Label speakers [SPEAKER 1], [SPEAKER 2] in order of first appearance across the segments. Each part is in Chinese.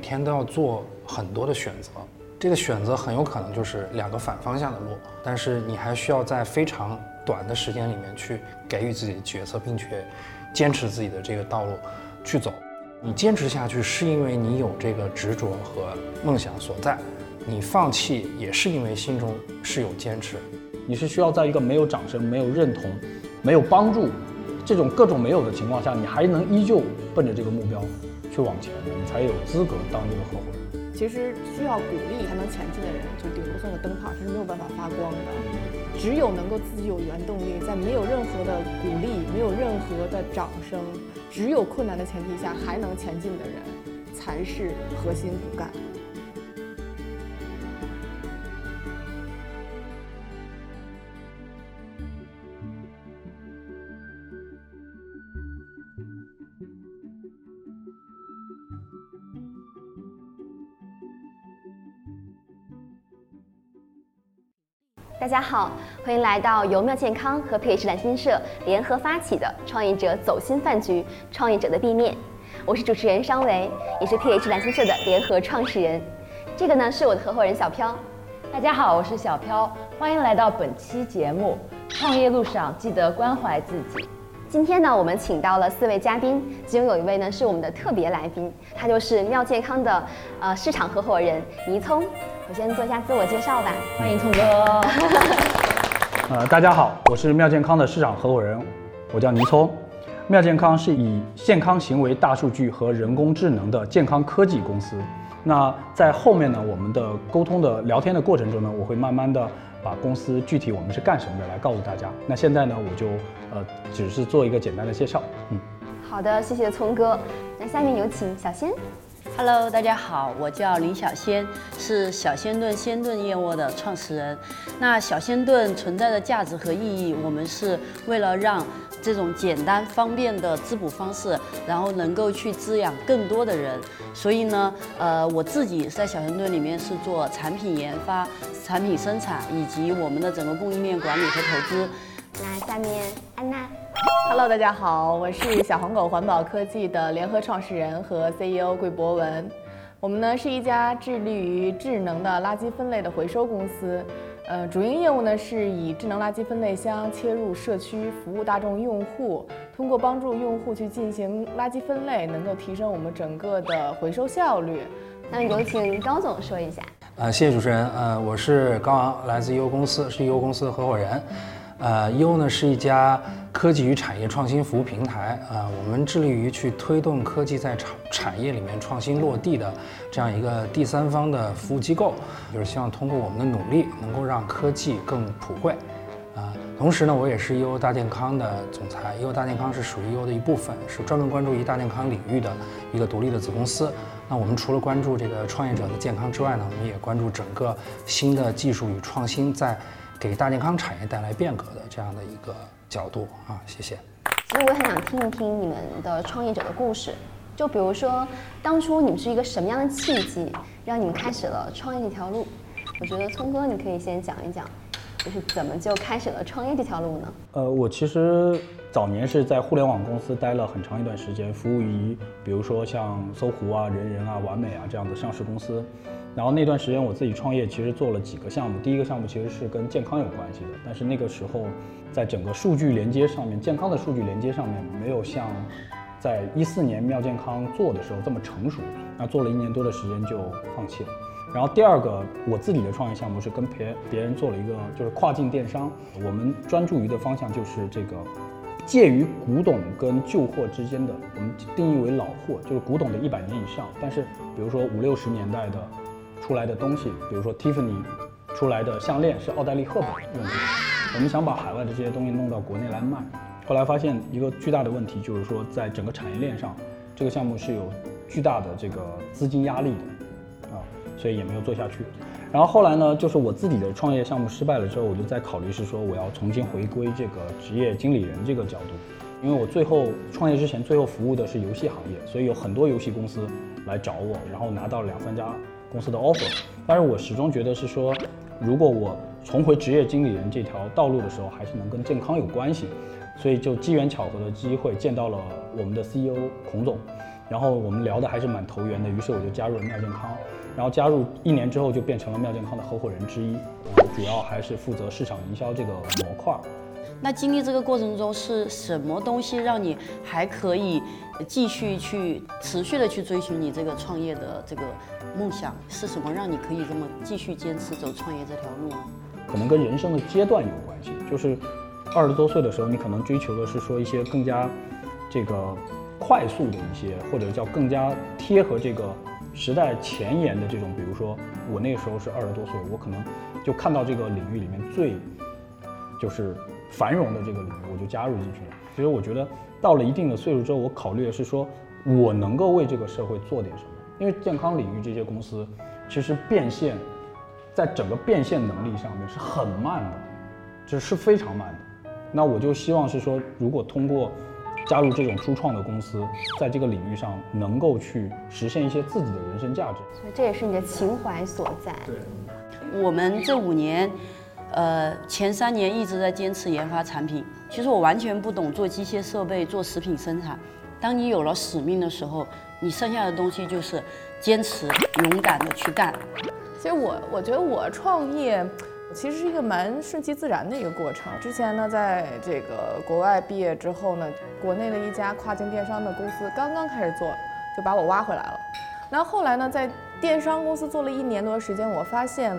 [SPEAKER 1] 每天都要做很多的选择，这个选择很有可能就是两个反方向的路，但是你还需要在非常短的时间里面去给予自己的决策，并且坚持自己的这个道路去走。你坚持下去是因为你有这个执着和梦想所在，你放弃也是因为心中是有坚持。
[SPEAKER 2] 你是需要在一个没有掌声、没有认同、没有帮助这种各种没有的情况下，你还能依旧奔着这个目标去往前，你才有资格当一个合伙人。
[SPEAKER 3] 其实需要鼓励才能前进的人，就顶多算个灯泡，他是没有办法发光的。只有能够自己有原动力，在没有任何的鼓励、没有任何的掌声、只有困难的前提下还能前进的人，才是核心骨干。
[SPEAKER 4] 大家好，欢迎来到由妙健康和 PH 蓝心社联合发起的创业者走心饭局——创业者的地面。我是主持人商维，也是 PH 蓝心社的联合创始人。这个呢是我的合伙人小飘。
[SPEAKER 5] 大家好，我是小飘，欢迎来到本期节目。创业路上记得关怀自己。
[SPEAKER 4] 今天呢，我们请到了四位嘉宾，其中有一位呢是我们的特别来宾，他就是妙健康的呃市场合伙人倪聪。我先做一下自我介绍吧，
[SPEAKER 5] 欢迎聪哥。
[SPEAKER 2] 呃，大家好，我是妙健康的市场合伙人，我叫倪聪。妙健康是以健康行为大数据和人工智能的健康科技公司。那在后面呢，我们的沟通的聊天的过程中呢，我会慢慢的把公司具体我们是干什么的来告诉大家。那现在呢，我就呃只是做一个简单的介绍。
[SPEAKER 4] 嗯，好的，谢谢聪哥。那下面有请小仙。
[SPEAKER 6] Hello，大家好，我叫林小仙，是小仙炖鲜炖燕窝的创始人。那小仙炖存在的价值和意义，我们是为了让这种简单方便的滋补方式，然后能够去滋养更多的人。所以呢，呃，我自己在小仙炖里面是做产品研发、产品生产以及我们的整个供应链管理和投资。
[SPEAKER 4] 那下面安娜。
[SPEAKER 3] Hello，大家好，我是小黄狗环保科技的联合创始人和 CEO 桂博文。我们呢是一家致力于智能的垃圾分类的回收公司。呃，主营业务呢是以智能垃圾分类箱切入社区，服务大众用户，通过帮助用户去进行垃圾分类，能够提升我们整个的回收效率。
[SPEAKER 4] 那有请高总说一下。
[SPEAKER 1] 呃，谢谢主持人。呃，我是高昂，来自优公司，是优公司的合伙人。呃，优呢是一家科技与产业创新服务平台啊，我们致力于去推动科技在产产业里面创新落地的这样一个第三方的服务机构，就是希望通过我们的努力，能够让科技更普惠啊。同时呢，我也是优大健康的总裁，优大健康是属于优的一部分，是专门关注于大健康领域的一个独立的子公司。那我们除了关注这个创业者的健康之外呢，我们也关注整个新的技术与创新在。给大健康产业带来变革的这样的一个角度啊，谢谢。
[SPEAKER 4] 其实我也很想听一听你们的创业者的故事，就比如说当初你们是一个什么样的契机，让你们开始了创业这条路？我觉得聪哥你可以先讲一讲，就是怎么就开始了创业这条路呢？
[SPEAKER 2] 呃，我其实早年是在互联网公司待了很长一段时间，服务于比如说像搜狐啊、人人啊、完美啊这样的上市公司。然后那段时间我自己创业，其实做了几个项目。第一个项目其实是跟健康有关系的，但是那个时候，在整个数据连接上面，健康的数据连接上面没有像在一四年妙健康做的时候这么成熟。那做了一年多的时间就放弃了。然后第二个我自己的创业项目是跟别别人做了一个就是跨境电商，我们专注于的方向就是这个介于古董跟旧货之间的，我们定义为老货，就是古董的一百年以上，但是比如说五六十年代的。出来的东西，比如说 Tiffany 出来的项链是奥黛丽赫本用的，我们想把海外的这些东西弄到国内来卖，后来发现一个巨大的问题，就是说在整个产业链上，这个项目是有巨大的这个资金压力的，啊，所以也没有做下去。然后后来呢，就是我自己的创业项目失败了之后，我就在考虑是说我要重新回归这个职业经理人这个角度，因为我最后创业之前最后服务的是游戏行业，所以有很多游戏公司来找我，然后拿到两三家。公司的 offer，但是我始终觉得是说，如果我重回职业经理人这条道路的时候，还是能跟健康有关系，所以就机缘巧合的机会见到了我们的 CEO 孔总，然后我们聊的还是蛮投缘的，于是我就加入了妙健康。然后加入一年之后就变成了妙健康的合伙人之一，主要还是负责市场营销这个模块。
[SPEAKER 6] 那经历这个过程中是什么东西让你还可以继续去持续的去追寻你这个创业的这个梦想？是什么让你可以这么继续坚持走创业这条路？
[SPEAKER 2] 可能跟人生的阶段有关系，就是二十多岁的时候，你可能追求的是说一些更加这个快速的一些，或者叫更加贴合这个。时代前沿的这种，比如说我那个时候是二十多岁，我可能就看到这个领域里面最就是繁荣的这个领域，我就加入进去了。其实我觉得到了一定的岁数之后，我考虑的是说我能够为这个社会做点什么。因为健康领域这些公司其实变现，在整个变现能力上面是很慢的，这是非常慢的。那我就希望是说，如果通过加入这种初创的公司，在这个领域上能够去实现一些自己的人生价值，
[SPEAKER 4] 所以这也是你的情怀所在。
[SPEAKER 2] 对，
[SPEAKER 6] 我们这五年，呃，前三年一直在坚持研发产品。其实我完全不懂做机械设备、做食品生产。当你有了使命的时候，你剩下的东西就是坚持、勇敢的去干。
[SPEAKER 3] 所以我我觉得我创业。其实是一个蛮顺其自然的一个过程。之前呢，在这个国外毕业之后呢，国内的一家跨境电商的公司刚刚开始做，就把我挖回来了。那后来呢，在电商公司做了一年多的时间，我发现，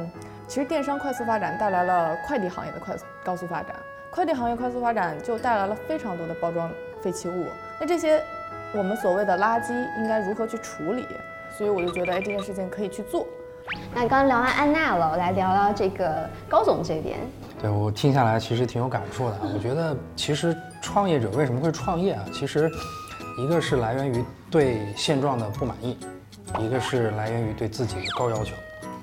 [SPEAKER 3] 其实电商快速发展带来了快递行业的快速高速发展，快递行业快速发展就带来了非常多的包装废弃物。那这些我们所谓的垃圾应该如何去处理？所以我就觉得，哎，这件事情可以去做。
[SPEAKER 4] 那刚聊完安娜了，我来聊聊这个高总这边。
[SPEAKER 1] 对我听下来其实挺有感触的。我觉得其实创业者为什么会创业啊？其实一个是来源于对现状的不满意，一个是来源于对自己的高要求。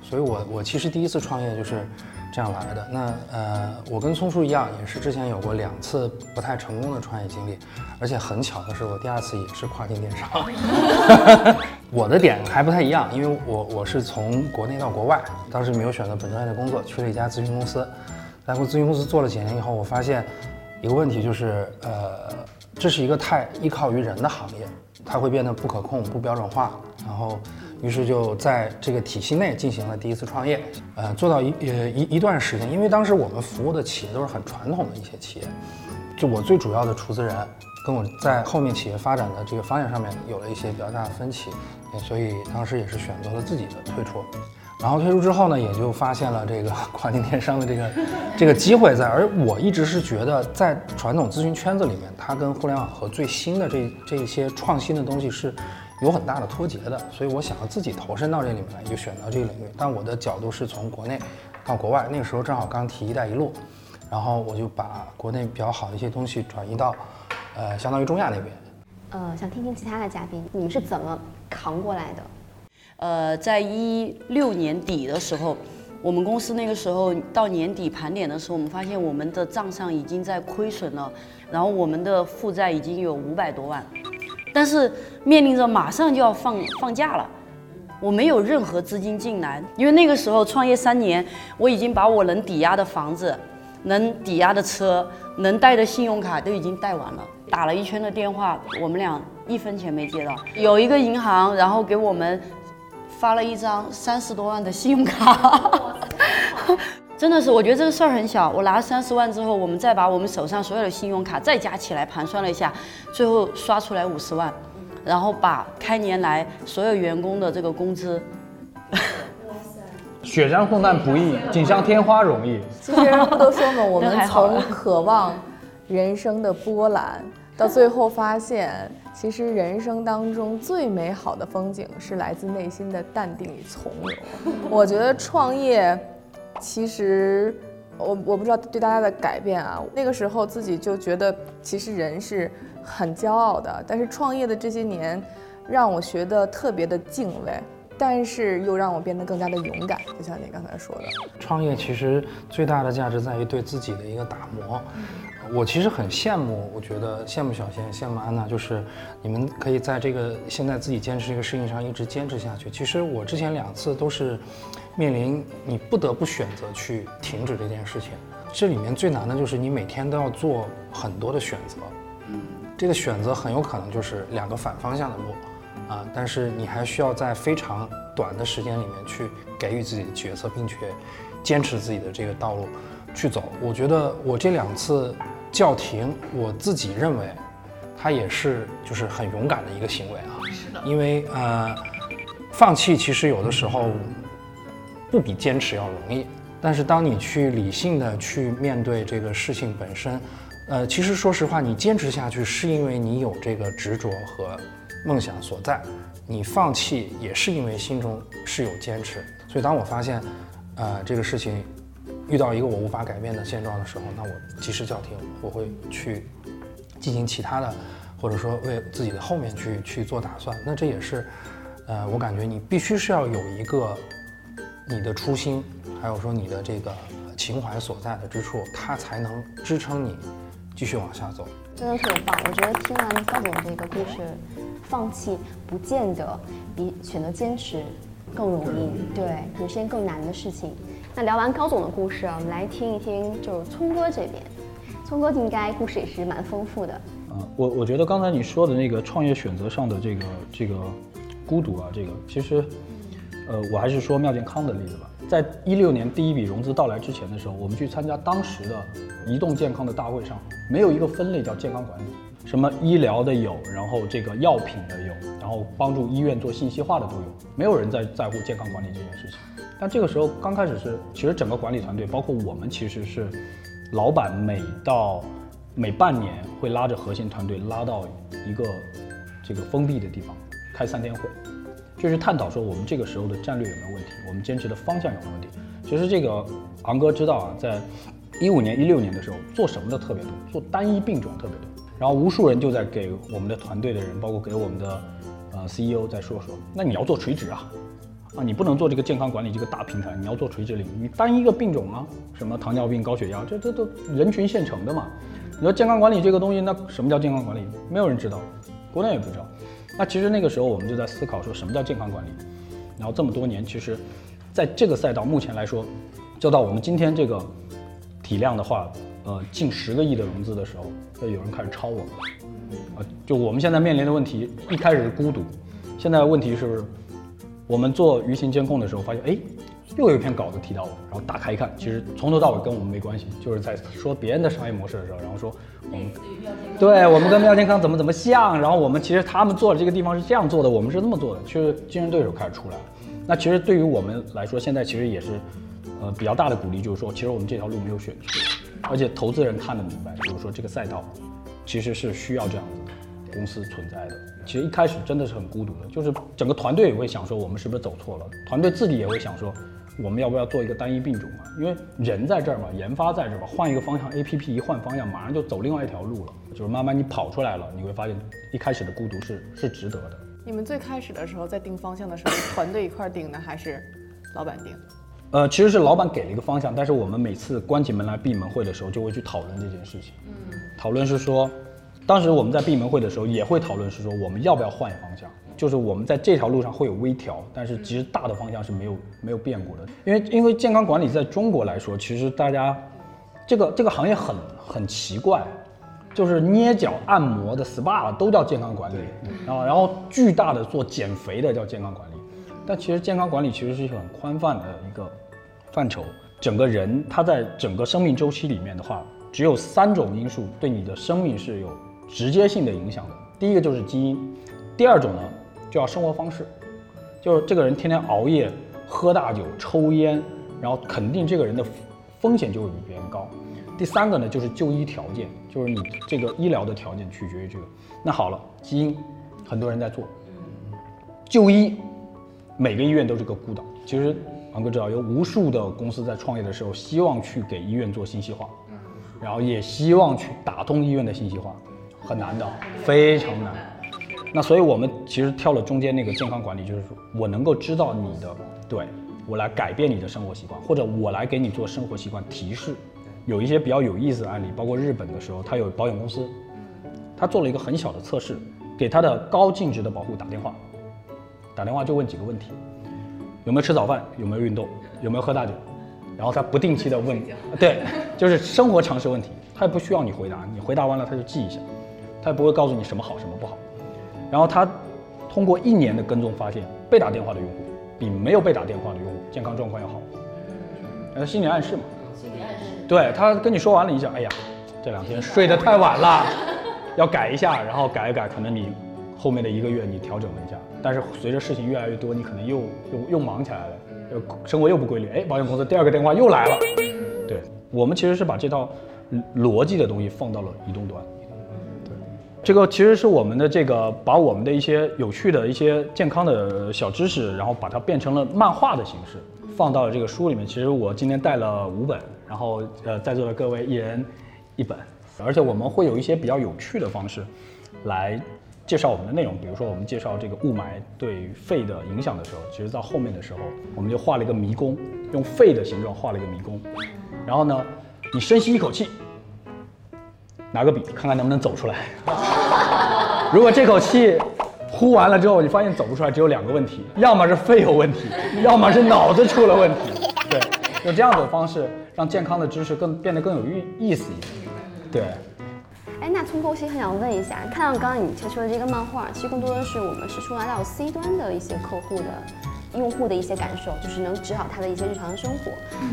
[SPEAKER 1] 所以我我其实第一次创业就是。这样来的那呃，我跟聪叔一样，也是之前有过两次不太成功的创业经历，而且很巧的是，我第二次也是跨境电商。我的点还不太一样，因为我我是从国内到国外，当时没有选择本专业的工作，去了一家咨询公司。在过咨询公司做了几年以后，我发现一个问题就是，呃，这是一个太依靠于人的行业，它会变得不可控、不标准化，然后。于是就在这个体系内进行了第一次创业，呃，做到一呃一一段时间，因为当时我们服务的企业都是很传统的一些企业，就我最主要的出资人跟我在后面企业发展的这个方向上面有了一些比较大的分歧，所以当时也是选择了自己的退出。然后退出之后呢，也就发现了这个 跨境电商的这个这个机会在，而我一直是觉得在传统咨询圈子里面，它跟互联网和最新的这这些创新的东西是。有很大的脱节的，所以我想要自己投身到这里面来，就选择这个领域。但我的角度是从国内到国外，那个时候正好刚提“一带一路”，然后我就把国内比较好的一些东西转移到，呃，相当于中亚那边。
[SPEAKER 4] 呃，想听听其他的嘉宾，你们是怎么扛过来的？
[SPEAKER 6] 呃，在一六年底的时候，我们公司那个时候到年底盘点的时候，我们发现我们的账上已经在亏损了，然后我们的负债已经有五百多万。但是面临着马上就要放放假了，我没有任何资金进来，因为那个时候创业三年，我已经把我能抵押的房子、能抵押的车、能贷的信用卡都已经贷完了，打了一圈的电话，我们俩一分钱没借到。有一个银行，然后给我们发了一张三十多万的信用卡。真的是，我觉得这个事儿很小。我拿了三十万之后，我们再把我们手上所有的信用卡再加起来盘算了一下，最后刷出来五十万，然后把开年来所有员工的这个工资，
[SPEAKER 2] 雪山送炭不易，锦上添花容易。
[SPEAKER 3] 其实不都说嘛，我们 从渴望人生的波澜，到最后发现，其实人生当中最美好的风景是来自内心的淡定与从容。我觉得创业。其实，我我不知道对大家的改变啊。那个时候自己就觉得，其实人是很骄傲的。但是创业的这些年，让我学的特别的敬畏，但是又让我变得更加的勇敢。就像你刚才说的，
[SPEAKER 1] 创业其实最大的价值在于对自己的一个打磨。我其实很羡慕，我觉得羡慕小仙，羡慕安娜，就是你们可以在这个现在自己坚持这个事情上一直坚持下去。其实我之前两次都是。面临你不得不选择去停止这件事情，这里面最难的就是你每天都要做很多的选择，嗯，这个选择很有可能就是两个反方向的路，啊，但是你还需要在非常短的时间里面去给予自己的决策，并且坚持自己的这个道路去走。我觉得我这两次叫停，我自己认为，他也是就是很勇敢的一个行为啊。是的，因为呃，放弃其实有的时候不比坚持要容易，但是当你去理性的去面对这个事情本身。呃，其实说实话，你坚持下去是因为你有这个执着和梦想所在，你放弃也是因为心中是有坚持。所以当我发现，呃，这个事情遇到一个我无法改变的现状的时候，那我及时叫停，我会去进行其他的，或者说为自己的后面去去做打算。那这也是，呃，我感觉你必须是要有一个你的初心，还有说你的这个情怀所在的之处，它才能支撑你。继续往下走，
[SPEAKER 4] 真的特别棒。我觉得听完高总这个故事，放弃不见得比选择坚持更容易，对，可能是件更难的事情。那聊完高总的故事啊，我们来听一听，就是聪哥这边，聪哥应该故事也是蛮丰富的。
[SPEAKER 2] 啊，我我觉得刚才你说的那个创业选择上的这个这个孤独啊，这个其实，呃，我还是说妙健康的例子吧。在一六年第一笔融资到来之前的时候，我们去参加当时的移动健康的大会上。没有一个分类叫健康管理，什么医疗的有，然后这个药品的有，然后帮助医院做信息化的都有，没有人在在乎健康管理这件事情。但这个时候刚开始是，其实整个管理团队，包括我们，其实是老板每到每半年会拉着核心团队拉到一个这个封闭的地方开三天会，就是探讨说我们这个时候的战略有没有问题，我们坚持的方向有没有问题。其实这个昂哥知道啊，在。一五年、一六年的时候，做什么的特别多，做单一病种特别多。然后无数人就在给我们的团队的人，包括给我们的 CEO 再说说，那你要做垂直啊，啊，你不能做这个健康管理这个大平台，你要做垂直领域。你单一个病种啊？什么糖尿病、高血压，这这都人群现成的嘛。你说健康管理这个东西，那什么叫健康管理？没有人知道，国内也不知道。那其实那个时候我们就在思考说什么叫健康管理。然后这么多年，其实在这个赛道目前来说，就到我们今天这个。体量的话，呃，近十个亿的融资的时候，就有人开始抄我们，啊，就我们现在面临的问题，一开始是孤独，现在问题是，我们做舆情监控的时候发现，哎，又有一篇稿子提到我，然后打开一看，其实从头到尾跟我们没关系，就是在说别人的商业模式的时候，然后说我们，对我们跟妙健康怎么怎么像，然后我们其实他们做的这个地方是这样做的，我们是那么做的，其实竞争对手开始出来了，那其实对于我们来说，现在其实也是。呃，比较大的鼓励就是说，其实我们这条路没有选错，而且投资人看得明白，就是说这个赛道其实是需要这样子公司存在的。其实一开始真的是很孤独的，就是整个团队也会想说，我们是不是走错了？团队自己也会想说，我们要不要做一个单一病种啊？因为人在这儿嘛，研发在这儿嘛，换一个方向，A P P 一换方向，马上就走另外一条路了。就是慢慢你跑出来了，你会发现一开始的孤独是是值得的。
[SPEAKER 3] 你们最开始的时候在定方向的时候，团队一块定的还是老板定？
[SPEAKER 2] 呃，其实是老板给了一个方向，但是我们每次关起门来闭门会的时候，就会去讨论这件事情。嗯，讨论是说，当时我们在闭门会的时候也会讨论是说，我们要不要换方向？就是我们在这条路上会有微调，但是其实大的方向是没有没有变过的。因为因为健康管理在中国来说，其实大家这个这个行业很很奇怪，就是捏脚按摩的 SPA 都叫健康管理然后，然后巨大的做减肥的叫健康管理。但其实健康管理其实是一个很宽泛的一个范畴，整个人他在整个生命周期里面的话，只有三种因素对你的生命是有直接性的影响的。第一个就是基因，第二种呢就要生活方式，就是这个人天天熬夜、喝大酒、抽烟，然后肯定这个人的风险就会比别人高。第三个呢就是就医条件，就是你这个医疗的条件取决于这个。那好了，基因很多人在做，就医。每个医院都是个孤岛。其实，昂哥知道有无数的公司在创业的时候，希望去给医院做信息化，然后也希望去打通医院的信息化，很难的，非常难。那所以我们其实跳了中间那个健康管理，就是说我能够知道你的，对我来改变你的生活习惯，或者我来给你做生活习惯提示。有一些比较有意思的案例，包括日本的时候，他有保险公司，他做了一个很小的测试，给他的高净值的保护打电话。打电话就问几个问题：有没有吃早饭？有没有运动？有没有喝大酒？然后他不定期的问，对，就是生活常识问题，他也不需要你回答，你回答完了他就记一下，他也不会告诉你什么好什么不好。然后他通过一年的跟踪发现，被打电话的用户比没有被打电话的用户健康状况要好。呃，心理暗示嘛。心理暗示。对他跟你说完了一下，哎呀，这两天睡得太晚了，要改一下，然后改一改，可能你后面的一个月你调整了一下，但是随着事情越来越多，你可能又又又忙起来了，又生活又不规律，哎，保险公司第二个电话又来了。对我们其实是把这套逻辑的东西放到了移动端。对，这个其实是我们的这个把我们的一些有趣的一些健康的小知识，然后把它变成了漫画的形式，放到了这个书里面。其实我今天带了五本，然后呃在座的各位一人一本，而且我们会有一些比较有趣的方式来介绍我们的内容。比如说我们介绍这个雾霾对肺的影响的时候，其实到后面的时候我们就画了一个迷宫，用肺的形状画了一个迷宫，然后呢，你深吸一口气。拿个笔，看看能不能走出来。如果这口气呼完了之后，你发现走不出来，只有两个问题：要么是肺有问题，要么是脑子出了问题。对，用这样的方式让健康的知识更变得更有意意思一点。对。
[SPEAKER 4] 哎，那聪哥，我其实很想问一下，看到刚刚你推出的这个漫画，其实更多的是我们是触达到 C 端的一些客户的。用户的一些感受，就是能指导他的一些日常生活。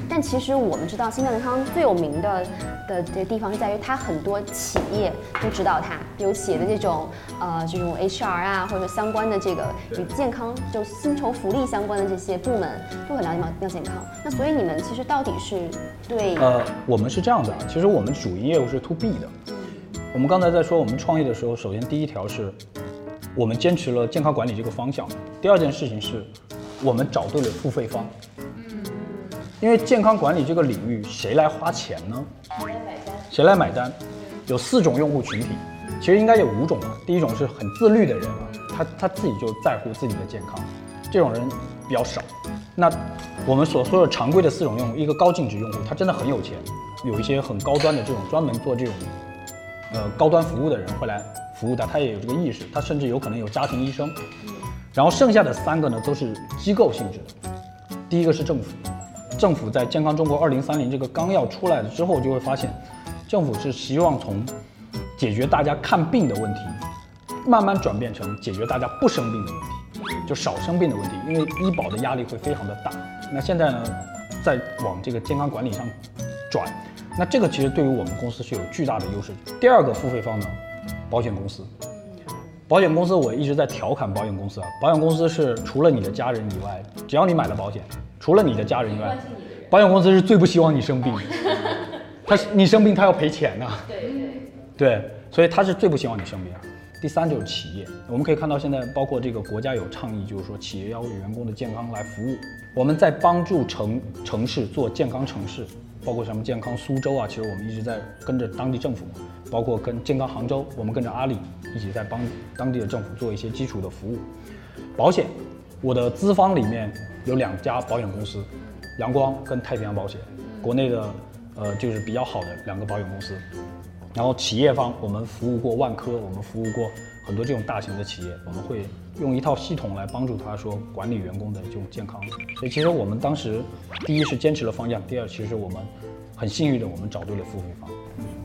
[SPEAKER 4] 但其实我们知道，新健康最有名的的这个地方是在于，它很多企业都指导它，比如企业的这种呃这种 HR 啊，或者说相关的这个与健康就薪酬福利相关的这些部门都很了解尿尿健康。那所以你们其实到底是对？
[SPEAKER 2] 呃，我们是这样的，其实我们主营业务是 To B 的。我们刚才在说我们创业的时候，首先第一条是我们坚持了健康管理这个方向。第二件事情是。我们找对了付费方，嗯因为健康管理这个领域，谁来花钱呢？谁来买单？谁来买单？有四种用户群体，其实应该有五种吧。第一种是很自律的人啊，他他自己就在乎自己的健康，这种人比较少。那我们所说的常规的四种用户，一个高净值用户，他真的很有钱，有一些很高端的这种专门做这种呃高端服务的人会来服务他，他也有这个意识，他甚至有可能有家庭医生。然后剩下的三个呢，都是机构性质的。第一个是政府，政府在《健康中国二零三零》这个纲要出来了之后，就会发现，政府是希望从解决大家看病的问题，慢慢转变成解决大家不生病的问题，就少生病的问题，因为医保的压力会非常的大。那现在呢，在往这个健康管理上转，那这个其实对于我们公司是有巨大的优势。第二个付费方呢，保险公司。保险公司，我一直在调侃保险公司啊。保险公司是除了你的家人以外，只要你买了保险，除了你的家人以外，保险公司是最不希望你生病。他你生病，他要赔钱呐。对对 对，所以他是最不希望你生病。第三就是企业，我们可以看到现在包括这个国家有倡议，就是说企业要为员工的健康来服务。我们在帮助城城市做健康城市。包括什么健康苏州啊，其实我们一直在跟着当地政府，包括跟健康杭州，我们跟着阿里一起在帮当地的政府做一些基础的服务。保险，我的资方里面有两家保险公司，阳光跟太平洋保险，国内的呃就是比较好的两个保险公司。然后企业方，我们服务过万科，我们服务过很多这种大型的企业，我们会用一套系统来帮助他说管理员工的这种健康。所以其实我们当时第一是坚持了方向，第二其实我们很幸运的我们找对了付费方。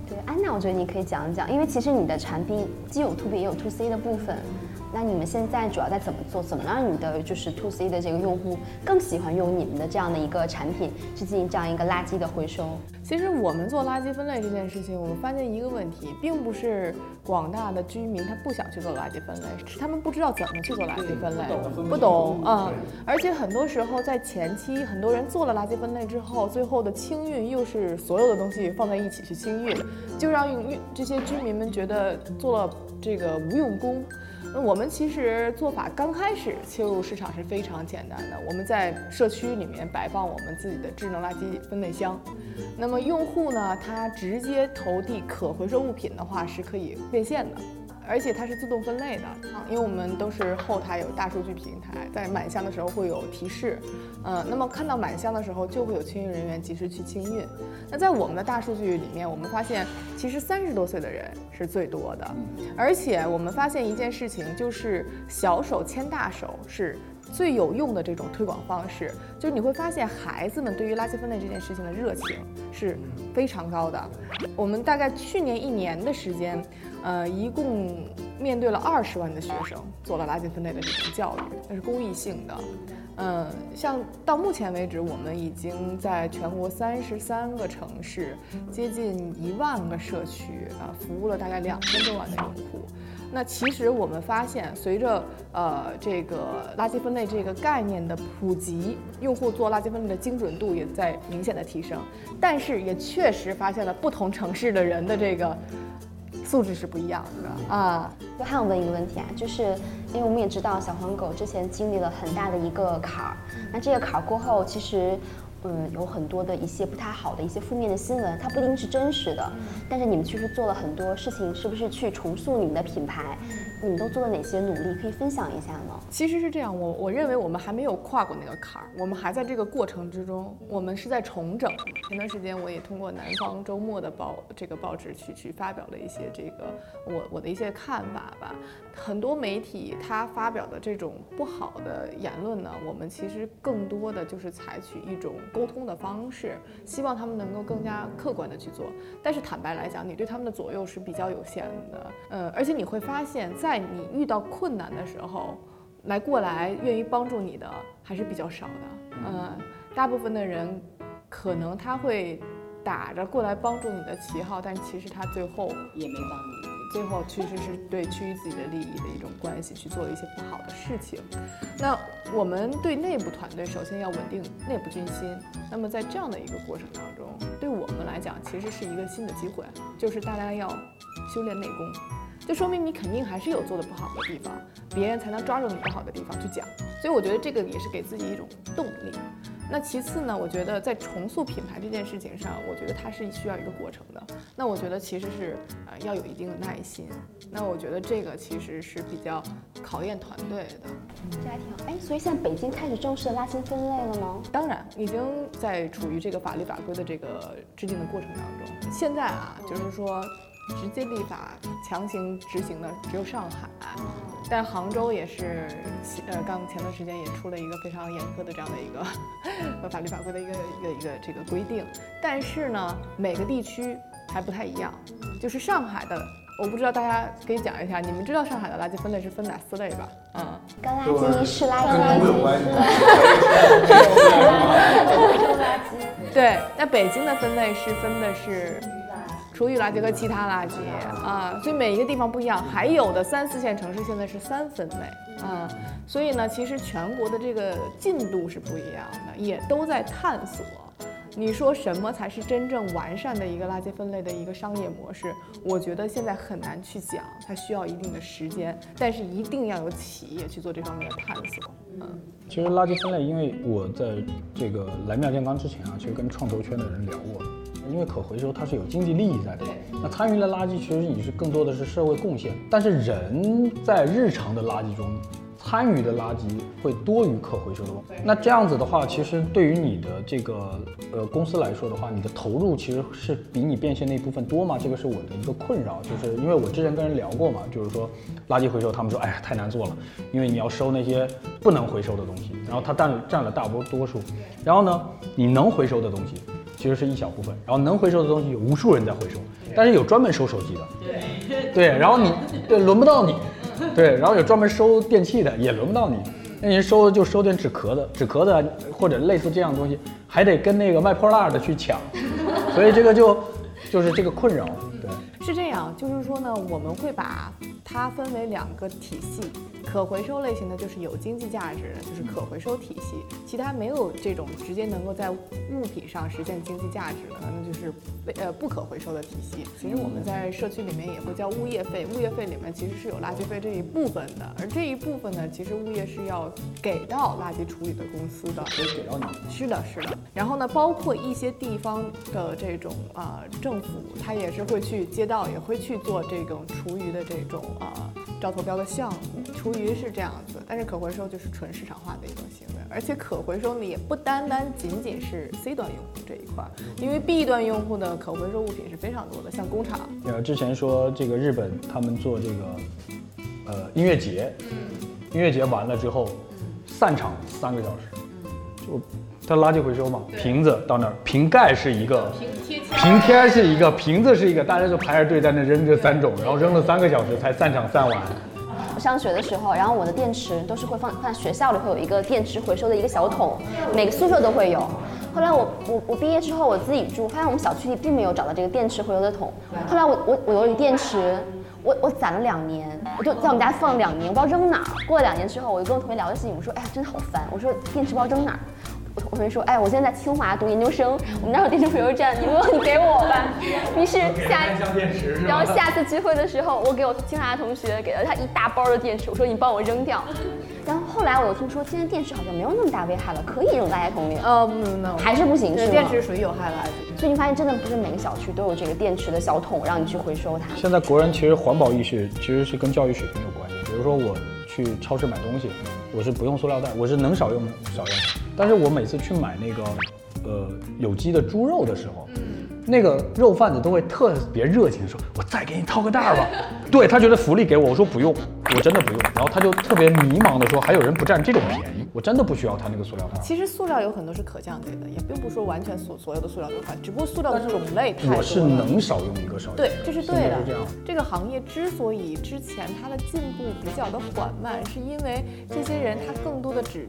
[SPEAKER 4] 对，安娜，我觉得你可以讲一讲，因为其实你的产品既有 to B 也有 to C 的部分。那你们现在主要在怎么做？怎么让你的就是 to C 的这个用户更喜欢用你们的这样的一个产品去进行这样一个垃圾的回收？
[SPEAKER 3] 其实我们做垃圾分类这件事情，我们发现一个问题，并不是广大的居民他不想去做垃圾分类，是他们不知道怎么去做垃圾分类，不懂啊。而且很多时候在前期，很多人做了垃圾分类之后，最后的清运又是所有的东西放在一起去清运，就让运这些居民们觉得做了这个无用功。那我们其实做法刚开始切入市场是非常简单的，我们在社区里面摆放我们自己的智能垃圾分类箱，那么用户呢，他直接投递可回收物品的话是可以变现的。而且它是自动分类的啊，因为我们都是后台有大数据平台，在满箱的时候会有提示，嗯，那么看到满箱的时候就会有清运人员及时去清运。那在我们的大数据里面，我们发现其实三十多岁的人是最多的，而且我们发现一件事情，就是小手牵大手是最有用的这种推广方式，就是你会发现孩子们对于垃圾分类这件事情的热情是非常高的。我们大概去年一年的时间，呃，一共面对了二十万的学生做了垃圾分类的这种教育，那是公益性的。嗯，像到目前为止，我们已经在全国三十三个城市，接近一万个社区啊，服务了大概两千多万的用户。那其实我们发现，随着呃这个垃圾分类这个概念的普及，用户做垃圾分类的精准度也在明显的提升，但是也确实发现了不同城市的人的这个素质是不一样的啊。
[SPEAKER 4] 那还想问一个问题啊，就是因为我们也知道小黄狗之前经历了很大的一个坎儿，那这个坎儿过后，其实。嗯，有很多的一些不太好的一些负面的新闻，它不一定是真实的，但是你们确实做了很多事情，是不是去重塑你们的品牌？你们都做了哪些努力？可以分享一下吗？
[SPEAKER 3] 其实是这样，我我认为我们还没有跨过那个坎儿，我们还在这个过程之中，我们是在重整。前段时间我也通过南方周末的报这个报纸去去发表了一些这个我我的一些看法吧。很多媒体他发表的这种不好的言论呢，我们其实更多的就是采取一种。沟通的方式，希望他们能够更加客观的去做。但是坦白来讲，你对他们的左右是比较有限的。呃，而且你会发现，在你遇到困难的时候，来过来愿意帮助你的还是比较少的。嗯，大部分的人可能他会打着过来帮助你的旗号，但其实他最后
[SPEAKER 6] 也没帮你。
[SPEAKER 3] 最后其实是对趋于自己的利益的一种关系去做了一些不好的事情。那我们对内部团队首先要稳定内部军心。那么在这样的一个过程当中，对我们来讲其实是一个新的机会，就是大家要修炼内功，就说明你肯定还是有做的不好的地方，别人才能抓住你不好的地方去讲。所以我觉得这个也是给自己一种动力。那其次呢，我觉得在重塑品牌这件事情上，我觉得它是需要一个过程的。那我觉得其实是呃要有一定的耐心。那我觉得这个其实是比较考验团队的。
[SPEAKER 4] 这还挺好。哎，所以现在北京开始正式拉新分类了吗？
[SPEAKER 3] 当然，已经在处于这个法律法规的这个制定的过程当中。现在啊，就是说。直接立法强行执行的只有上海，但杭州也是，呃，刚前段时间也出了一个非常严苛的这样的一个法律法规的一个一个一个这个规定。但是呢，每个地区还不太一样。就是上海的，我不知道大家可以讲一下，你们知道上海的垃圾分类是分哪四类吧？
[SPEAKER 4] 嗯，干垃圾、湿垃圾、
[SPEAKER 3] 垃圾。对，那北京的分类是分的是。厨余垃圾和其他垃圾啊，所以每一个地方不一样。还有的三四线城市现在是三分类啊，所以呢，其实全国的这个进度是不一样的，也都在探索。你说什么才是真正完善的一个垃圾分类的一个商业模式？我觉得现在很难去讲，它需要一定的时间，但是一定要有企业去做这方面的探索。嗯，
[SPEAKER 2] 其实垃圾分类，因为我在这个来妙健康之前啊，其实跟创投圈的人聊过。因为可回收它是有经济利益在的，那参与了垃圾其实你是更多的是社会贡献，但是人在日常的垃圾中参与的垃圾会多于可回收的。那这样子的话，其实对于你的这个呃公司来说的话，你的投入其实是比你变现那部分多吗？这个是我的一个困扰，就是因为我之前跟人聊过嘛，就是说垃圾回收，他们说哎呀太难做了，因为你要收那些不能回收的东西，然后它占占了大多多数，然后呢你能回收的东西。其实是一小部分，然后能回收的东西有无数人在回收，但是有专门收手机的，对。对，然后你 对轮不到你，对，然后有专门收电器的也轮不到你，那你收就收点纸壳子，纸壳子或者类似这样的东西，还得跟那个卖破烂的去抢，所以这个就就是这个困扰，对，
[SPEAKER 3] 是这样，就是说呢，我们会把它分为两个体系。可回收类型的就是有经济价值的，就是可回收体系；其他没有这种直接能够在物品上实现经济价值的，那就是呃不可回收的体系。其实我们在社区里面也会交物业费，物业费里面其实是有垃圾费这一部分的，而这一部分呢，其实物业是要给到垃圾处理的公司的，
[SPEAKER 2] 可以给到你。
[SPEAKER 3] 是的，是的。然后呢，包括一些地方的这种啊政府，它也是会去街道，也会去做这种厨余的这种啊招投标的项目，厨余。是这样子，但是可回收就是纯市场化的一种行为，而且可回收呢也不单单仅仅是 C 端用户这一块，因为 B 端用户的可回收物品是非常多的，像工厂。
[SPEAKER 2] 呃，之前说这个日本他们做这个，呃，音乐节，音乐节完了之后。散场三个小时，就它垃圾回收嘛，瓶子到那儿，瓶盖是一个，瓶贴是一个，瓶子是一个，大家就排着队在那扔这三种，然后扔了三个小时才散场散完。
[SPEAKER 4] 我上学的时候，然后我的电池都是会放放在学校里，会有一个电池回收的一个小桶，每个宿舍都会有。后来我我我毕业之后我自己住，发现我们小区里并没有找到这个电池回收的桶。后来我我我有一个电池，我我攒了两年，我就在我们家放了两年，我不知道扔哪儿。过了两年之后，我就跟我同学聊这事情，我说哎呀真的好烦，我说电池不知道扔哪儿。我会说，哎，我现在在清华读研究生，我们那儿有电池回收站，你不用你给我吧。于是下然后下次聚会的时候，我给我清华的同学给了他一大包的电池，我说你帮我扔掉。然后后来我又听说，现在电池好像没有那么大危害了，可以扔垃圾桶里。
[SPEAKER 3] 呃，不不不，
[SPEAKER 4] 还是不行是吗？
[SPEAKER 3] 电池属于有害垃圾。
[SPEAKER 4] 最近发现真的不是每个小区都有这个电池的小桶让你去回收它。
[SPEAKER 2] 现在国人其实环保意识其实是跟教育水平有关系。比如说我去超市买东西，我是不用塑料袋，我是能少用少用。但是我每次去买那个呃有机的猪肉的时候，那个肉贩子都会特别热情地说：“我再给你套个袋儿吧。”对他觉得福利给我，我说不用，我真的不用。然后他就特别迷茫的说：“还有人不占这种便宜，我真的不需要它那个塑料袋。”
[SPEAKER 3] 其实塑料有很多是可降解的，也并不是说完全所所有的塑料都坏，只不过塑料的种类太多了。
[SPEAKER 2] 我是能少用一个少用一个。
[SPEAKER 3] 对，这是对的。
[SPEAKER 2] 这样。
[SPEAKER 3] 这个行业之所以之前它的进步比较的缓慢，是因为这些人他更多的只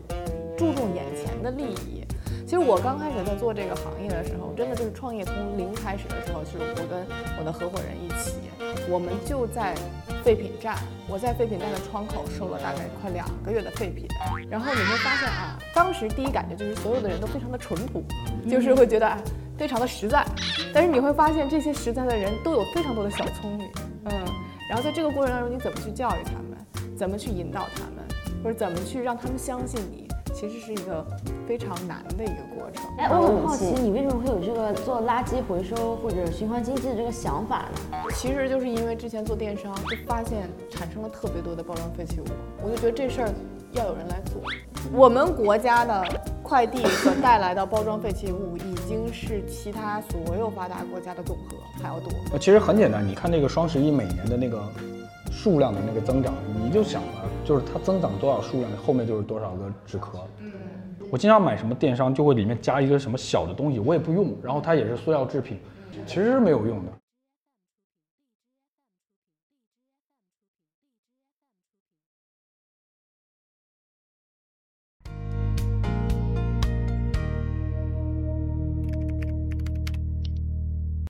[SPEAKER 3] 注重眼前的利益。其实我刚开始在做这个行业的时候，真的就是创业从零开始的时候，是我跟我的合伙人一起，我们就在废品站，我在废品站的窗口收了大概快两个月的废品，然后你会发现啊，当时第一感觉就是所有的人都非常的淳朴，就是会觉得啊非常的实在，但是你会发现这些实在的人都有非常多的小聪明，嗯，然后在这个过程当中，你怎么去教育他们，怎么去引导他们，或者怎么去让他们相信你。其实是一个非常难的一个过程。
[SPEAKER 5] 哎，我很好奇，你为什么会有这个做垃圾回收或者循环经济的这个想法呢？
[SPEAKER 3] 其实就是因为之前做电商，就发现产生了特别多的包装废弃物，我就觉得这事儿要有人来做。我们国家的快递所带来的包装废弃物，已经是其他所有发达国家的总和还要多。
[SPEAKER 2] 呃，其实很简单，你看那个双十一每年的那个数量的那个增长，你就想吧，就是它增长多少数量，后面就是多少个纸壳。我经常买什么电商，就会里面加一个什么小的东西，我也不用，然后它也是塑料制品，其实是没有用的。